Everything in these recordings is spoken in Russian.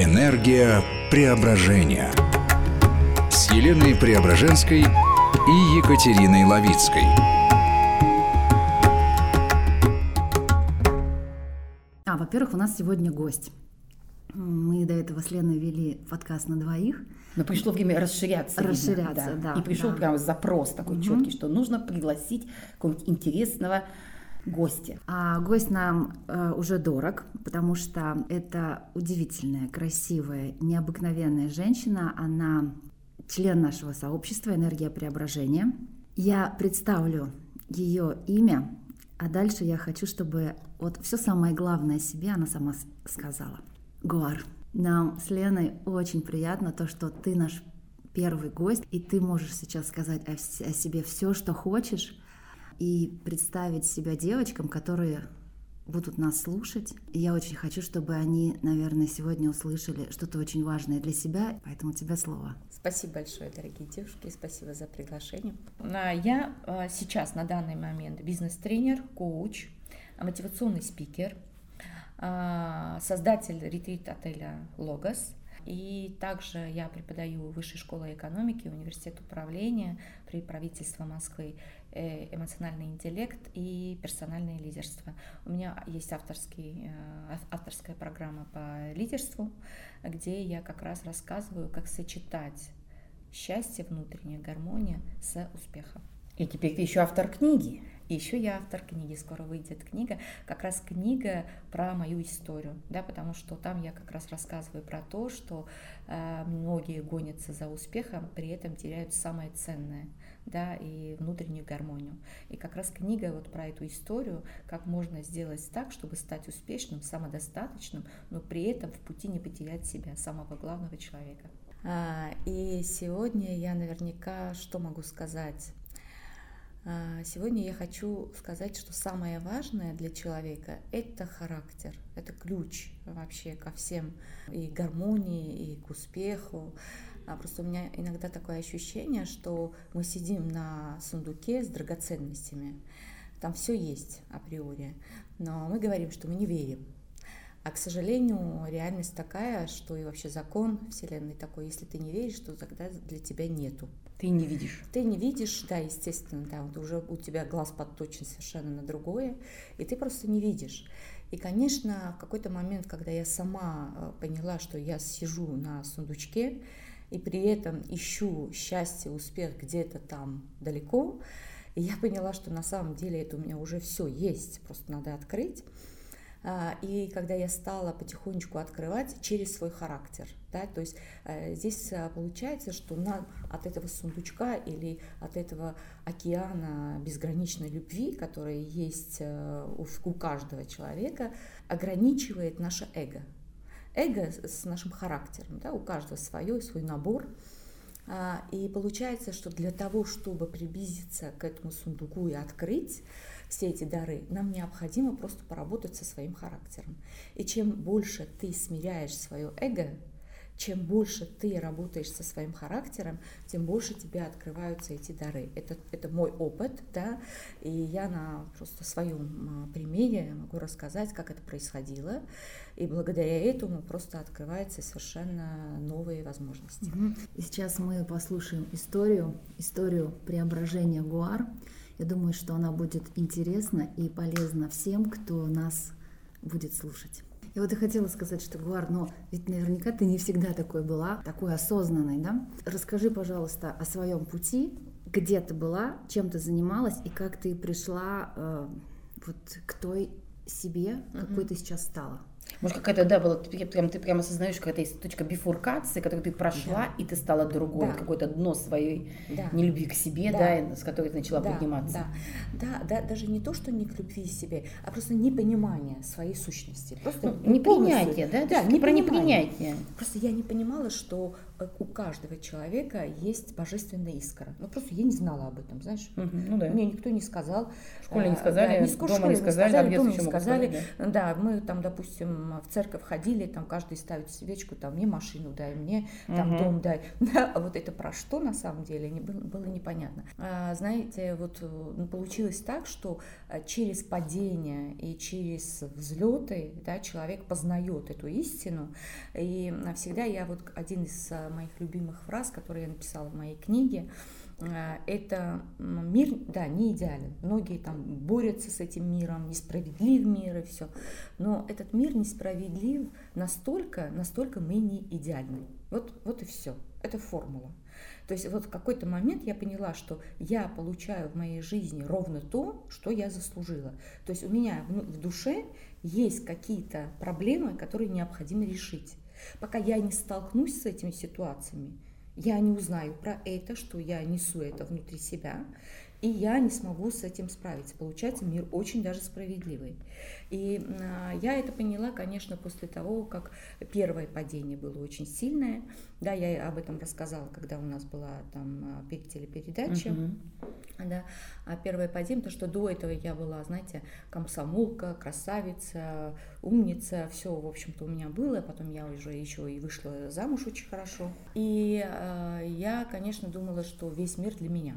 Энергия преображения с Еленой Преображенской и Екатериной Лавицкой. А, во-первых, у нас сегодня гость. Мы до этого с Леной вели подкаст на двоих. Но пришло время расширяться. Расширяться, видно, да, И пришел да. прям запрос такой Мгм. четкий, что нужно пригласить какого-нибудь интересного гостя. А гость нам э, уже дорог, потому что это удивительная, красивая, необыкновенная женщина. Она член нашего сообщества «Энергия преображения». Я представлю ее имя, а дальше я хочу, чтобы вот все самое главное о себе она сама сказала. Гуар, нам с Леной очень приятно то, что ты наш первый гость, и ты можешь сейчас сказать о, о себе все, что хочешь, и представить себя девочкам, которые будут нас слушать. И я очень хочу, чтобы они, наверное, сегодня услышали что-то очень важное для себя, поэтому тебе слово. Спасибо большое, дорогие девушки, спасибо за приглашение. А, Я а, сейчас на данный момент бизнес-тренер, коуч, мотивационный спикер, а, создатель ретрит-отеля «Логос», и также я преподаю в Высшей школе экономики, университет управления при правительстве Москвы э, эмоциональный интеллект и персональное лидерство. У меня есть авторский, э, ав- авторская программа по лидерству, где я как раз рассказываю, как сочетать счастье, внутренняя гармония с успехом. И теперь ты еще автор книги. И еще я автор книги, скоро выйдет книга, как раз книга про мою историю, да, потому что там я как раз рассказываю про то, что э, многие гонятся за успехом, при этом теряют самое ценное, да, и внутреннюю гармонию. И как раз книга вот про эту историю, как можно сделать так, чтобы стать успешным, самодостаточным, но при этом в пути не потерять себя, самого главного человека. А, И сегодня я наверняка что могу сказать? А, Сегодня я хочу сказать, что самое важное для человека – это характер, это ключ вообще ко всем и гармонии, и к успеху. А Просто у меня иногда такое ощущение, что мы сидим на сундуке с драгоценностями, там все есть априори, но мы говорим, что мы не верим. А, к сожалению, реальность такая, что и вообще закон Вселенной такой, если ты не веришь, то тогда для тебя нету. Ты не видишь. Ты не видишь, да, естественно, да, вот уже у тебя глаз подточен совершенно на другое, и ты просто не видишь. И, конечно, в какой-то момент, когда я сама э, поняла, что я сижу на сундучке, и при этом ищу счастье, успех где-то там далеко, и я поняла, что на самом деле это у меня уже все есть, просто надо открыть. А, И когда я стала потихонечку открывать через свой характер, да, то есть э, здесь а, получается, что нам от этого сундучка или от этого океана безграничной любви, который есть э, у каждого человека, ограничивает наше эго. Эго с нашим характером, да, у каждого свое, свой набор. А, И получается, что для того, чтобы приблизиться к этому сундуку и открыть все эти дары, нам необходимо просто поработать со своим характером. И чем больше ты смиряешь свое эго, чем больше ты работаешь со своим характером, тем больше тебе открываются эти дары. Это, это мой опыт, да, и я на просто своем а, примере могу рассказать, как это происходило, и благодаря этому просто открываются совершенно новые возможности. И сейчас мы послушаем историю, историю преображения Гуар. Я думаю, что она будет интересна и полезна всем, кто нас будет слушать. Я вот и хотела сказать, что Гуар, но ведь наверняка ты не всегда такой была, такой осознанной, да? Расскажи, пожалуйста, о своем пути, где ты была, чем ты занималась и как ты пришла э, вот к той себе, какой ты сейчас стала. Может, какая-то, да, была, ты прям, ты прямо осознаешь, какая-то есть точка бифуркации, которую ты прошла, и ты стала другой, Да. какое-то дно своей Да. нелюбви к себе, Да. да, и с которой ты начала Да, подниматься. Да, да, да, даже не то, что не к любви к себе, а просто непонимание своей сущности. Просто Ну, непринятие, да? Да, есть про непринятие. Просто я не понимала, что э, у каждого человека есть божественная искра. Ну просто я не знала об этом, знаешь. Мгм, ну да. Мне никто не сказал. В школе не А, сказали, да, ни в школе дома не не сказали, а где-то дома не могут сказали. сказать, Да, мы там, допустим, там в церковь ходили, там каждый ставит свечку, там мне машину дай, мне там угу. дом дай. Да, а вот это про что на самом деле не было, было непонятно. А, знаете, вот ну, получилось так, что а, через падение и через взлеты да, человек познает эту истину. И всегда я вот один из а, моих любимых фраз, которые я написала в моей книге, Э, это мир, да, не идеален. Многие там борются с этим миром, несправедлив мир и все. Но этот мир несправедлив настолько, настолько мы не идеальны. Вот, вот и все. Это формула. То есть вот в какой-то момент я поняла, что я получаю в моей жизни ровно то, что я заслужила. То есть у меня в душе есть какие-то проблемы, которые необходимо решить. Пока я не столкнусь с этими ситуациями, я не узнаю про это, что я несу это внутри себя, и я не смогу с этим справиться. Получается, мир очень даже справедливый. И а, я это поняла, конечно, после того, как первое падение было очень сильное. Да, я об этом рассказала, когда у нас была там а, телепередача. Uh-huh. Да, а первое падение, потому что до этого я была, знаете, комсомолка, красавица, умница, все, в общем-то, у меня было. Потом я уже еще и вышла замуж очень хорошо. И э, я, конечно, думала, что весь мир для меня.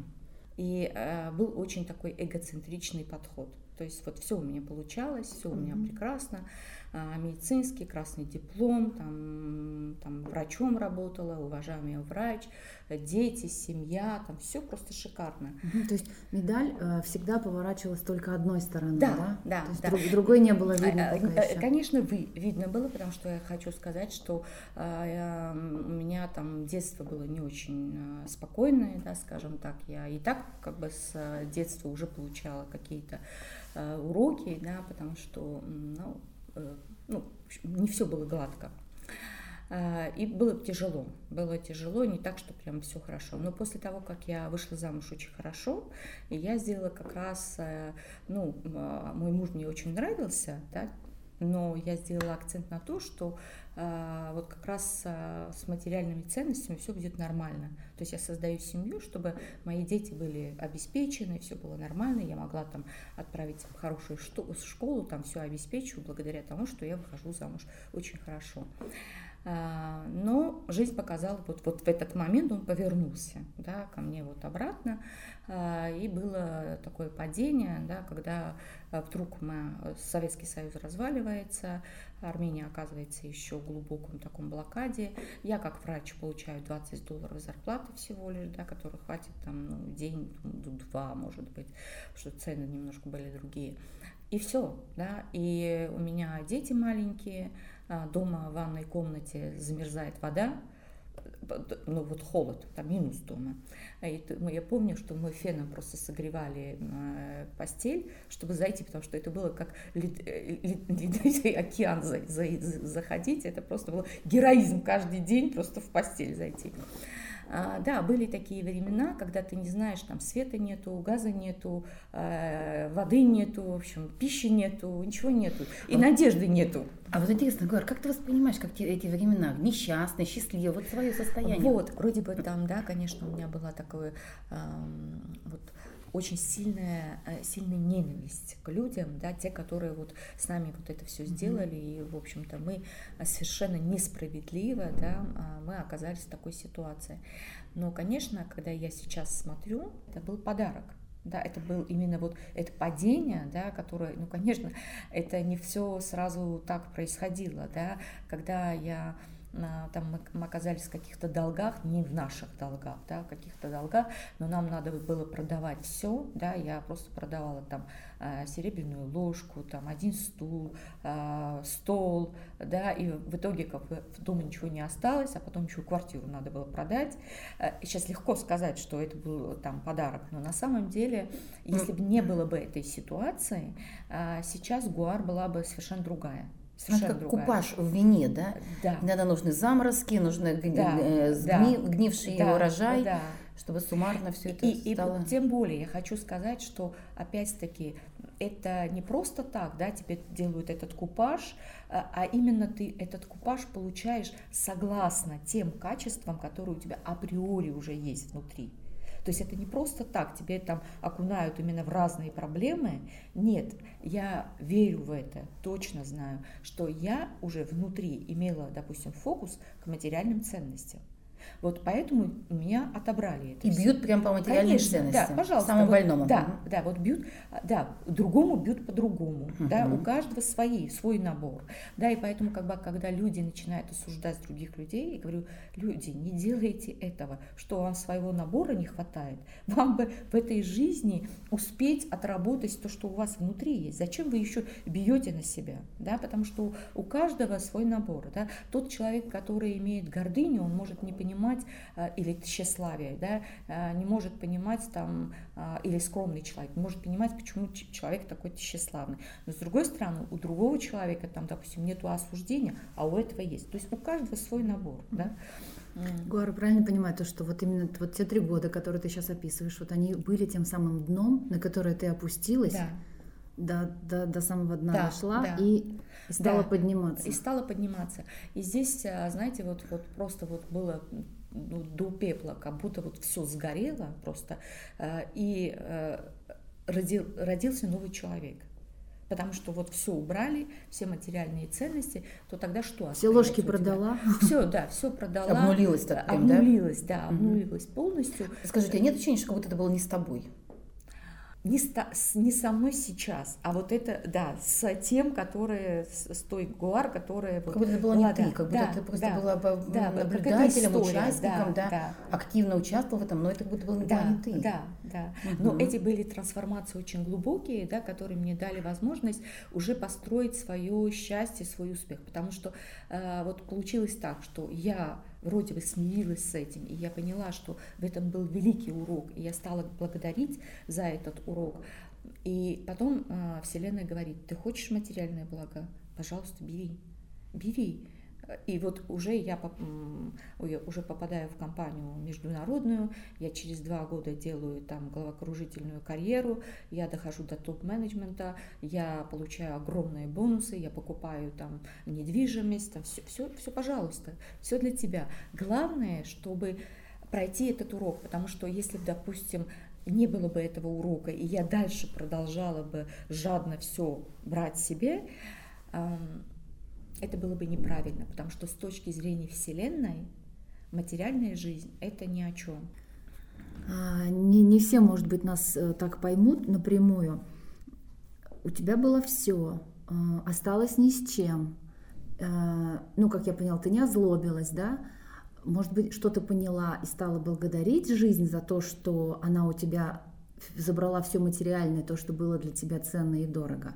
И э, был очень такой эгоцентричный подход. То есть вот все у меня получалось, все у меня прекрасно. А, медицинский, красный диплом, там, там врачом работала, уважаемый врач, дети, семья, там все просто шикарно. Угу, то есть медаль э, всегда поворачивалась только одной стороной, да? Да, да. То есть да. Друг, другой не было видно а, пока еще. Конечно, вы, видно было, потому что я хочу сказать, что э, у меня там детство было не очень э, спокойное, да, скажем так. Я и так как бы с детства уже получала какие-то э, уроки, да, потому что, ну, Э, ну, не все было гладко. А, и было тяжело, было тяжело, не так, что прям все хорошо. Но после того, как я вышла замуж очень хорошо, и я сделала как раз, э, ну, а, мой муж мне очень нравился, да, но я сделала акцент на то, что э, вот как раз э, с материальными ценностями все будет нормально. То есть я создаю семью, чтобы мои дети были обеспечены, все было нормально, я могла там отправить в хорошую школу, там все обеспечиваю благодаря тому, что я выхожу замуж очень хорошо. А, но жизнь показала, вот, вот в этот момент он повернулся да, ко мне вот обратно, а, и было такое падение, да, когда а, вдруг мы, Советский Союз разваливается, Армения оказывается еще в глубоком таком блокаде. Я как врач получаю 20 долларов зарплаты всего лишь, да, которые хватит там ну, день, два, может быть, что цены немножко были другие. И все, да, и у меня дети маленькие, дома в ванной комнате замерзает вода, ну вот холод, там минус дома. И я помню, что мы феном просто согревали э, постель, чтобы зайти, потому что это было как э, океан за, за, заходить. Это просто был героизм каждый день просто в постель зайти. А, да, были такие времена, когда ты не знаешь, там света нету, газа нету, э, воды нету, в общем, пищи нету, ничего нету, и а, надежды нету. А вот интересно, Гор, как ты воспринимаешь как те, эти времена? Несчастный, счастливый, вот свое состояние? Вот, вроде бы там, да, конечно, у меня была такое э, вот очень сильная, э, сильная ненависть к людям, да, те, которые вот с нами вот это все сделали, mm-hmm. и, в общем-то, мы совершенно несправедливо, да, а, мы оказались в такой ситуации. Но, конечно, когда я сейчас смотрю, это был подарок. Да, это был именно вот это падение, да, которое, ну, конечно, это не все сразу так происходило, да, когда я там мы, оказались в каких-то долгах, не в наших долгах, да, каких-то долгах, но нам надо было продавать все, да, я просто продавала там а, серебряную ложку, там один стул, а, стол, да, и в итоге как бы в доме ничего не осталось, а потом еще квартиру надо было продать. Сейчас легко сказать, что это был там подарок, но на самом деле, если бы не было бы этой ситуации, сейчас Гуар была бы совершенно другая. Совершенно как другая. купаж в вине, да? Да. Иногда нужны заморозки, нужны да, э, сгни, да, гнивший да, урожай, да. чтобы суммарно все это и, стало. И тем более я хочу сказать, что опять-таки это не просто так, да, тебе делают этот купаж, а, а именно ты этот купаж получаешь согласно тем качествам, которые у тебя априори уже есть внутри. То есть это не просто так, тебе там окунают именно в разные проблемы. Нет, я верю в это, точно знаю, что я уже внутри имела, допустим, фокус к материальным ценностям. Вот поэтому меня отобрали это. И всё. бьют прям по материальным Конечно, ценностям. Да, пожалуйста. Самому вот, больному. Да, да, вот бьют, а, да, другому бьют по-другому, да, у каждого свои, свой набор, да, и поэтому, как бы, когда люди начинают осуждать других людей, я говорю, люди, не делайте этого, что вам своего набора не хватает, вам бы в этой жизни успеть отработать то, что у вас внутри есть, зачем вы еще бьете на себя, да, потому что у, у каждого свой набор, да, тот человек, который имеет гордыню, он может не понимать, а, или тщеславие, да, а, не может понимать там, а, или скромный человек, не может понимать, почему человек такой тщеславный. Но с другой стороны, у другого человека там, допустим, нету осуждения, а у этого есть. То есть у каждого свой набор, да. М. Гуара, правильно понимаю то, что вот именно вот те три года, которые ты сейчас описываешь, вот они были тем самым дном, на которое ты опустилась, Да. до, до, до самого дна Да, дошла да. и стала Да. подниматься. И стала подниматься. И здесь, а, знаете, вот, вот просто вот было ну, до пепла, как будто вот все сгорело просто, а, и э, родил, родился новый человек. Потому что вот все убрали, все материальные ценности, то тогда что Все ложки продала. Все, да, все продала. Обнулилась так прям, да? Обнулилась, да, Мгм. обнулилась полностью. Скажите, а нет ощущения, что как будто это было не с тобой? Не, с- не со мной сейчас, а вот это, да, с тем, который, с, с той гуар, которая... Как будто это была была, не ты, да, как будто да, ты просто да, была бы да, наблюдателем, история, участником, да, да, активно участвовал в этом, но это как будто было да, не ты. да, да. Мгм. Но эти были трансформации очень глубокие, да, которые мне дали возможность уже построить свое счастье, свой успех. Потому что э, вот получилось так, что я вроде бы смирилась с этим, и я поняла, что в этом был великий урок, и я стала благодарить за этот урок. И потом э, Вселенная говорит, ты хочешь материальное благо? Пожалуйста, бери, бери. И вот уже я уже попадаю в компанию международную, я через два года делаю там головокружительную карьеру, я дохожу до топ-менеджмента, я получаю огромные бонусы, я покупаю там недвижимость, там все, все, все, пожалуйста, все для тебя. Главное, чтобы пройти этот урок, потому что если, допустим, не было бы этого урока, и я дальше продолжала бы жадно все брать себе, это было бы неправильно, потому что с точки зрения Вселенной материальная жизнь это ни о чем. А, Не, не все, может быть, нас э, так поймут напрямую. У тебя было все, осталось ни с чем. Э, Ну, как я поняла, ты не озлобилась, да? Может быть, что-то поняла и стала благодарить жизнь за то, что она у тебя забрала все материальное, то, что было для тебя ценно и дорого.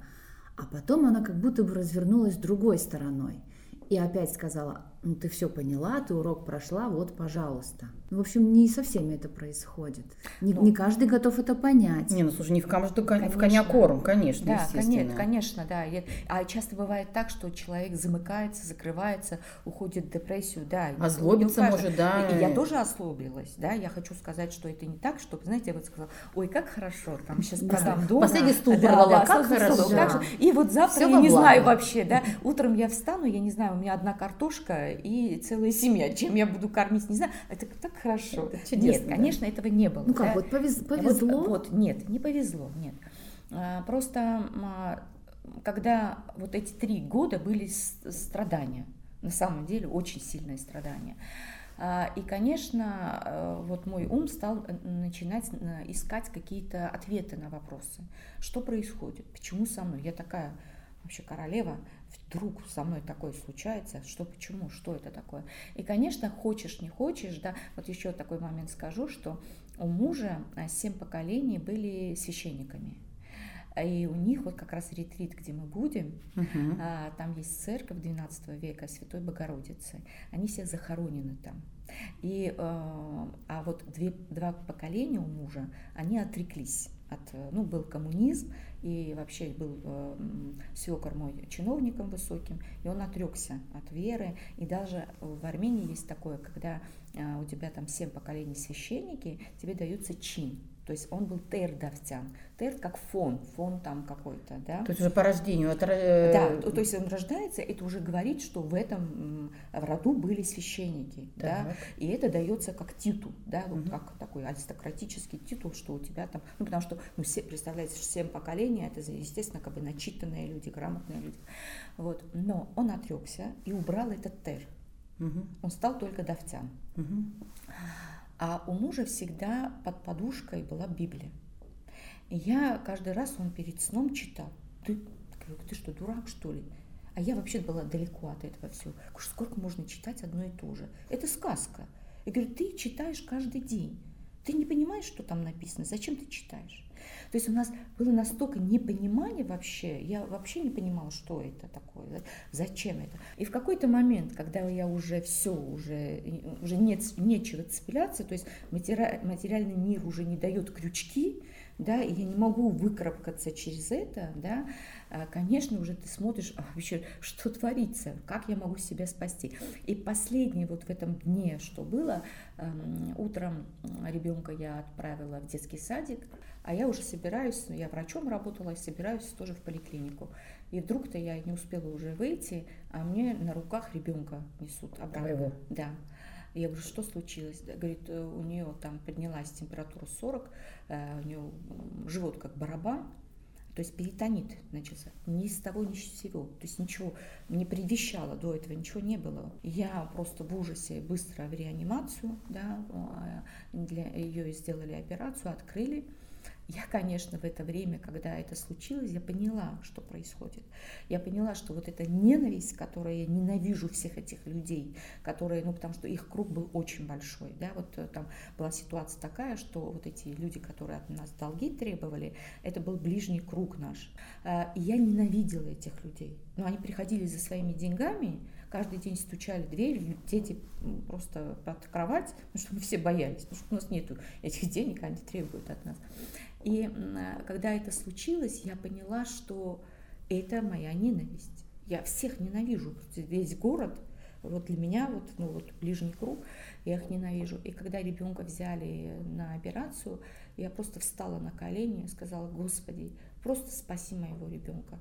А потом она как будто бы развернулась другой стороной. И опять сказала, ну ты все поняла, ты урок прошла, вот, пожалуйста. Ну, в общем, не со всеми это происходит. Не, Ну. не каждый готов это понять. Не, ну слушай, не в, каждую, в Конечно. коня корм, конечно, Да, естественно. конечно, конечно, да. А часто бывает так, что человек замыкается, закрывается, уходит в депрессию, да. Озлобиться может, да. И я тоже ослабилась, да. Я хочу сказать, что это не так, чтобы, знаете, я вот сказала, ой, как хорошо, там сейчас Да. продам дом. Последний стул Да, да, как стул, хорошо. как же. И вот завтра Всё я не благо. знаю вообще, да. Утром я встану, я не знаю, у меня одна картошка и целая семья. Чем я буду кормить, не знаю. Это так хорошо. Это чудесно, Нет, да. конечно, этого не было. Ну как, да. вот повез- Вот- повезло. Вот, нет, не повезло, нет. А, Просто а, когда вот эти три года были страдания, на самом деле очень сильные страдания. А, И, конечно, э, вот мой ум стал э, начинать э, искать какие-то ответы на вопросы. Что происходит? Почему со мной? Я такая вообще королева, вдруг со мной такое случается, что почему, что это такое. И, конечно, хочешь, не хочешь, да, вот еще такой момент скажу, что у мужа а, семь поколений были священниками. И у них вот как раз ретрит, где мы будем, Мгм. а, там есть церковь 12 века Святой Богородицы. Они все захоронены там. И, э, а вот две, два поколения у мужа, они отреклись. От, э, ну, был коммунизм, и вообще был э, свекор мой чиновником высоким, и он отрекся от веры. И даже в Армении есть такое, когда э, у тебя там семь поколений священники, тебе дается чин. То есть он был тердовтян. Терд как фон, фон там какой-то, да. То есть уже по рождению. Это... Да, то, есть он рождается, это уже говорит, что в этом в роду были священники, так. да, и это дается как титул, да, вот угу. как такой аристократический титул, что у тебя там, ну потому что, ну все, представляете, семь поколений, это, естественно, как бы начитанные люди, грамотные люди, вот. Но он отрекся и убрал этот тер. Угу. Он стал только давтян. Угу. А у мужа всегда под подушкой была Библия. И я каждый раз он перед сном читал. Ты, ты что, дурак, что ли? А я вообще была далеко от этого всего. Сколько можно читать одно и то же? Это сказка. Я говорю, ты читаешь каждый день. Ты не понимаешь, что там написано. Зачем ты читаешь? То есть у нас было настолько непонимание вообще, я вообще не понимала, что это такое, зачем это. И в какой-то момент, когда я уже все, уже, уже нет, нечего цепляться, то есть матери, материальный мир уже не дает крючки, да, и я не могу выкарабкаться через это, да, а, конечно, уже ты смотришь, а вообще, что творится, как я могу себя спасти. И последнее вот в этом дне, что было, эм, утром ребенка я отправила в детский садик, а я уже собираюсь, ну, я врачом работала, собираюсь тоже в поликлинику. И вдруг-то я не успела уже выйти, а мне на руках ребенка несут обратно. Твоего? Да. Я говорю, что случилось? Говорит, э, у нее там поднялась температура 40, э, у нее живот как барабан, то есть перитонит начался. Ни с того, ни с сего. То есть ничего не предвещало до этого, ничего не было. Я просто в ужасе быстро в реанимацию, да, а, для ее сделали операцию, открыли. Я, конечно, в это время, когда это случилось, я поняла, что происходит. Я поняла, что вот эта ненависть, которая я ненавижу всех этих людей, которые, ну, потому что их круг был очень большой, да, вот э, там была ситуация такая, что вот эти люди, которые от нас долги требовали, это был ближний круг наш. Э, и я ненавидела этих людей. Но они приходили за своими деньгами, каждый день стучали в дверь, дети просто под кровать, потому что все боялись, потому что у нас нет этих денег, они требуют от нас. И когда это случилось, я поняла, что это моя ненависть. Я всех ненавижу, весь город, вот для меня, вот, ну, вот ближний круг, я их ненавижу. И когда ребенка взяли на операцию, я просто встала на колени и сказала, Господи, просто спаси моего ребенка.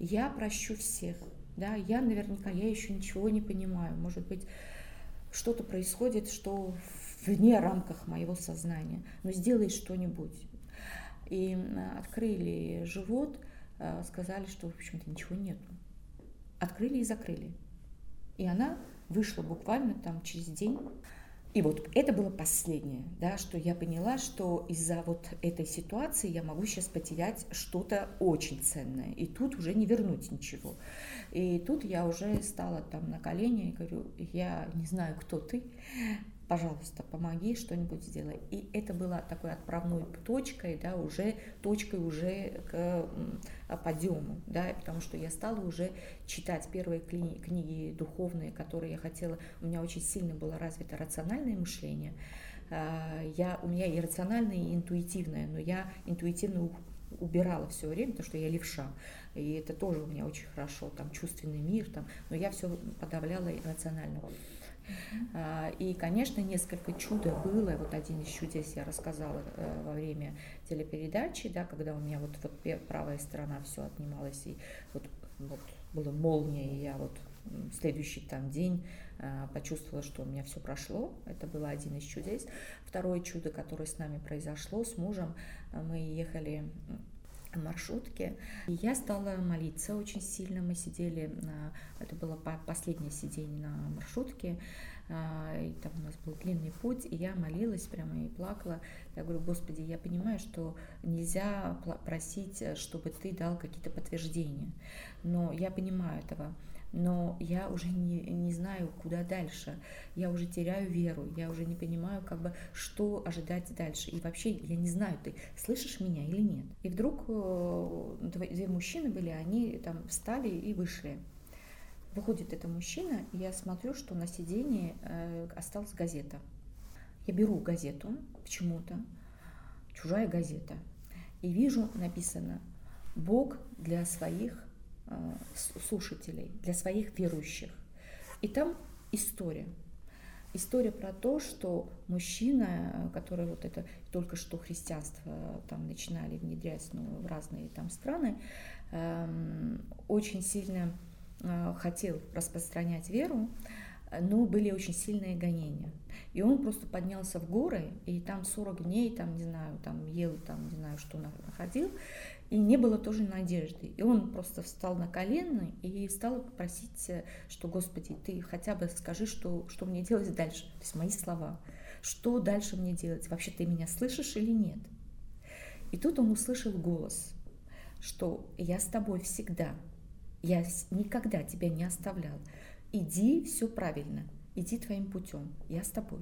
Я прощу всех, да, я наверняка, я еще ничего не понимаю, может быть, что-то происходит, что вне рамках моего сознания, но сделай что-нибудь. И открыли живот, э, сказали, что, в общем-то, ничего нету. Открыли и закрыли. И она вышла буквально там через день. И вот это было последнее, да, что я поняла, что из-за вот этой ситуации я могу сейчас потерять что-то очень ценное. И тут уже не вернуть ничего. И тут я уже стала там на колени и говорю, я не знаю, кто ты, пожалуйста, помоги, что-нибудь сделай. И это было такой отправной точкой, да, уже точкой уже к подъему, да, потому что я стала уже читать первые книги, духовные, которые я хотела. У меня очень сильно было развито рациональное мышление. А, я, у меня и рациональное, и интуитивное, но я интуитивно убирала все время, потому что я левша. И это тоже у меня очень хорошо, там чувственный мир, там, но я все подавляла рационально. А, и, конечно, несколько чудо было. Вот один из чудес я рассказала э, во время телепередачи, да, когда у меня вот, вот правая сторона все отнималась, и вот, вот была молния, и я вот следующий там день э, почувствовала, что у меня все прошло. Это было один из чудес. Второе чудо, которое с нами произошло, с мужем, э, мы ехали маршрутке. И я стала молиться очень сильно. Мы сидели, на, это было последнее сидение на маршрутке, а, и там у нас был длинный путь, и я молилась прямо и плакала. Я говорю, Господи, я понимаю, что нельзя просить, чтобы Ты дал какие-то подтверждения, но я понимаю этого но я уже не, не знаю, куда дальше. Я уже теряю веру, я уже не понимаю, как бы, что ожидать дальше. И вообще я не знаю, ты слышишь меня или нет. И вдруг э, две мужчины были, они там встали и вышли. Выходит это мужчина, и я смотрю, что на сиденье э, осталась газета. Я беру газету почему-то, чужая газета, и вижу написано «Бог для своих слушателей, для своих верующих. И там история. история про то, что мужчина, который вот это только что христианство там начинали внедрять ну, в разные там страны, эм, очень сильно э, хотел распространять веру, но были очень сильные гонения. И он просто поднялся в горы, и там 40 дней, там, не знаю, там ел, там, не знаю, что находил, и не было тоже надежды. И он просто встал на колено и стал просить, что, Господи, ты хотя бы скажи, что, что мне делать дальше. То есть мои слова. Что дальше мне делать? Вообще ты меня слышишь или нет? И тут он услышал голос, что я с тобой всегда, я никогда тебя не оставлял. Иди, все правильно, иди твоим путем, я с тобой.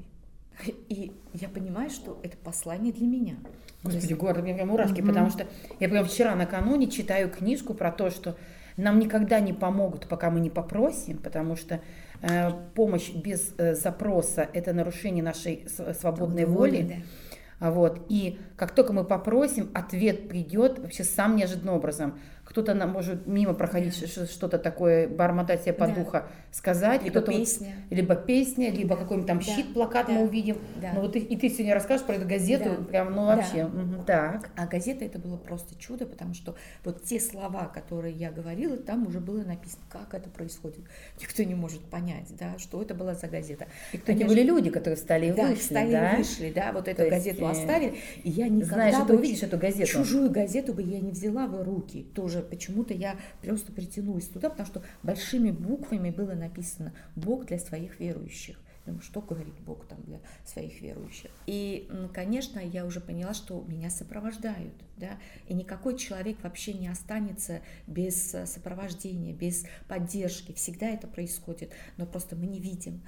И я понимаю, что это послание для меня. Господи, город, у меня прям мурашки, mm-hmm. потому что я прям вчера накануне читаю книжку про то, что нам никогда не помогут, пока мы не попросим, потому что э, помощь без э, запроса – это нарушение нашей свободной воли. воли да. Вот. И как только мы попросим, ответ придет вообще самым неожиданным образом кто-то нам может мимо проходить да. что-то такое, бормотать себе по да. духа, сказать. Либо песня. Вот, либо песня, либо какой-нибудь там да. щит, плакат да. мы увидим. Да. Ну вот и, и ты сегодня расскажешь про эту газету, да. прям, ну вообще. Да. Угу. Так. А газета это было просто чудо, потому что вот те слова, которые я говорила, там уже было написано, как это происходит. Никто не может понять, да, что это была за газета. И кто Конечно, были люди, которые встали и да, вышли, встали да? и вышли, да, вот эту газету есть, оставили. И я никогда знаешь, бы увидишь эту газету. Чужую газету бы я не взяла в руки. Тоже почему-то я просто притянулась туда, потому что большими буквами было написано «Бог для своих верующих». Думаю, что говорит Бог там для своих верующих. И, конечно, я уже поняла, что меня сопровождают, да, и никакой человек вообще не останется без э, сопровождения, без поддержки. Всегда это происходит, но просто мы не видим.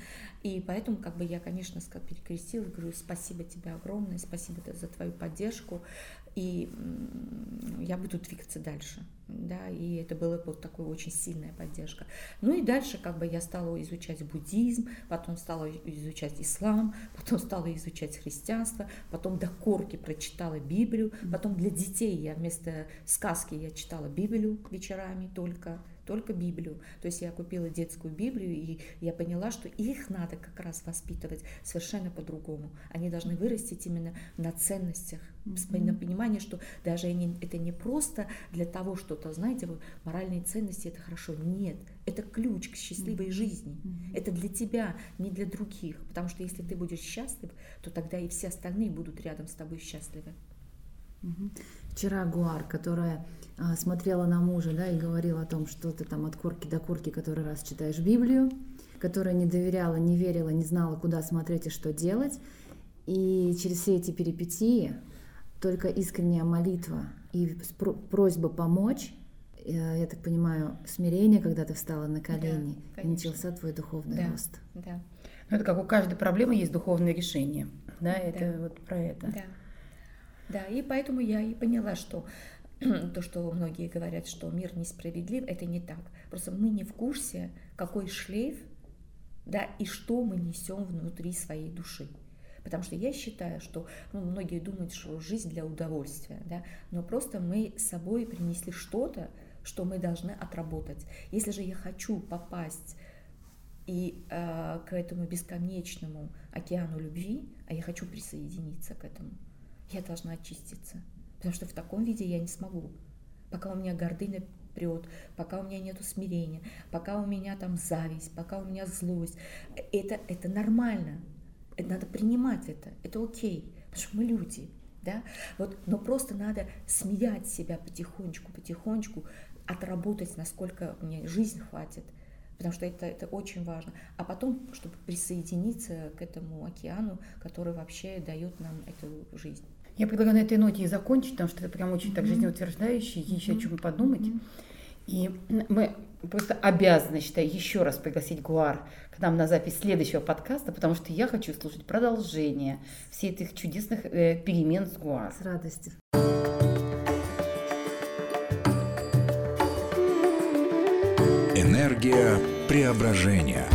И поэтому, как бы я, конечно, перекрестилась, говорю, спасибо тебе огромное, спасибо за твою поддержку, и я буду двигаться дальше, да, и это была вот такая очень сильная поддержка. Ну и дальше как бы я стала изучать буддизм, потом стала изучать ислам, потом стала изучать христианство, потом до корки прочитала Библию, потом для детей я вместо сказки я читала Библию вечерами только, только Библию. То есть я купила детскую Библию, и я поняла, что их надо как раз воспитывать совершенно по-другому. Они должны вырастить именно на ценностях, mm-hmm. на понимание, что даже они, это не просто для того, что-то, знаете, вот, моральные ценности это хорошо. Нет, это ключ к счастливой mm-hmm. жизни. Mm-hmm. Это для тебя, не для других. Потому что если ты будешь счастлив, то тогда и все остальные будут рядом с тобой счастливы. Вчера Гуар, которая а, смотрела на мужа, да, и говорила о том, что ты там от корки до корки, который раз читаешь Библию, которая не доверяла, не верила, не знала, куда смотреть и что делать. И через все эти перипетии только искренняя молитва и просьба помочь, э, я так понимаю, смирение, когда ты встала на колени, да, и начался твой духовный да, рост. Да. Ну, это как у каждой проблемы есть духовное решение. Да, да. это вот про это. Да. Да, и поэтому я и поняла, что то, что многие говорят, что мир несправедлив, это не так. Просто мы не в курсе, какой шлейф, да, и что мы несем внутри своей души. Потому что я считаю, что ну, многие думают, что жизнь для удовольствия, да, но просто мы с собой принесли что-то, что мы должны отработать. Если же я хочу попасть и э, к этому бесконечному океану любви, а я хочу присоединиться к этому, я должна очиститься. Потому что в таком виде я не смогу. Пока у меня гордыня прет, пока у меня нет смирения, пока у меня там зависть, пока у меня злость. Это, это нормально. Это надо принимать это. Это окей. Потому что мы люди. Да? Вот, но просто надо смеять себя потихонечку, потихонечку, отработать, насколько мне жизнь хватит потому что это, это очень важно. А потом, чтобы присоединиться к этому океану, который вообще дает нам эту жизнь. Я предлагаю на этой ноте и закончить, потому что это прям очень mm-hmm. так жизнеутверждающе, mm-hmm. еще о чем подумать. Mm-hmm. И мы просто обязаны, считаю, еще раз пригласить Гуар к нам на запись следующего подкаста, потому что я хочу слушать продолжение всех этих чудесных э, перемен с Гуар. С радостью. Энергия преображения.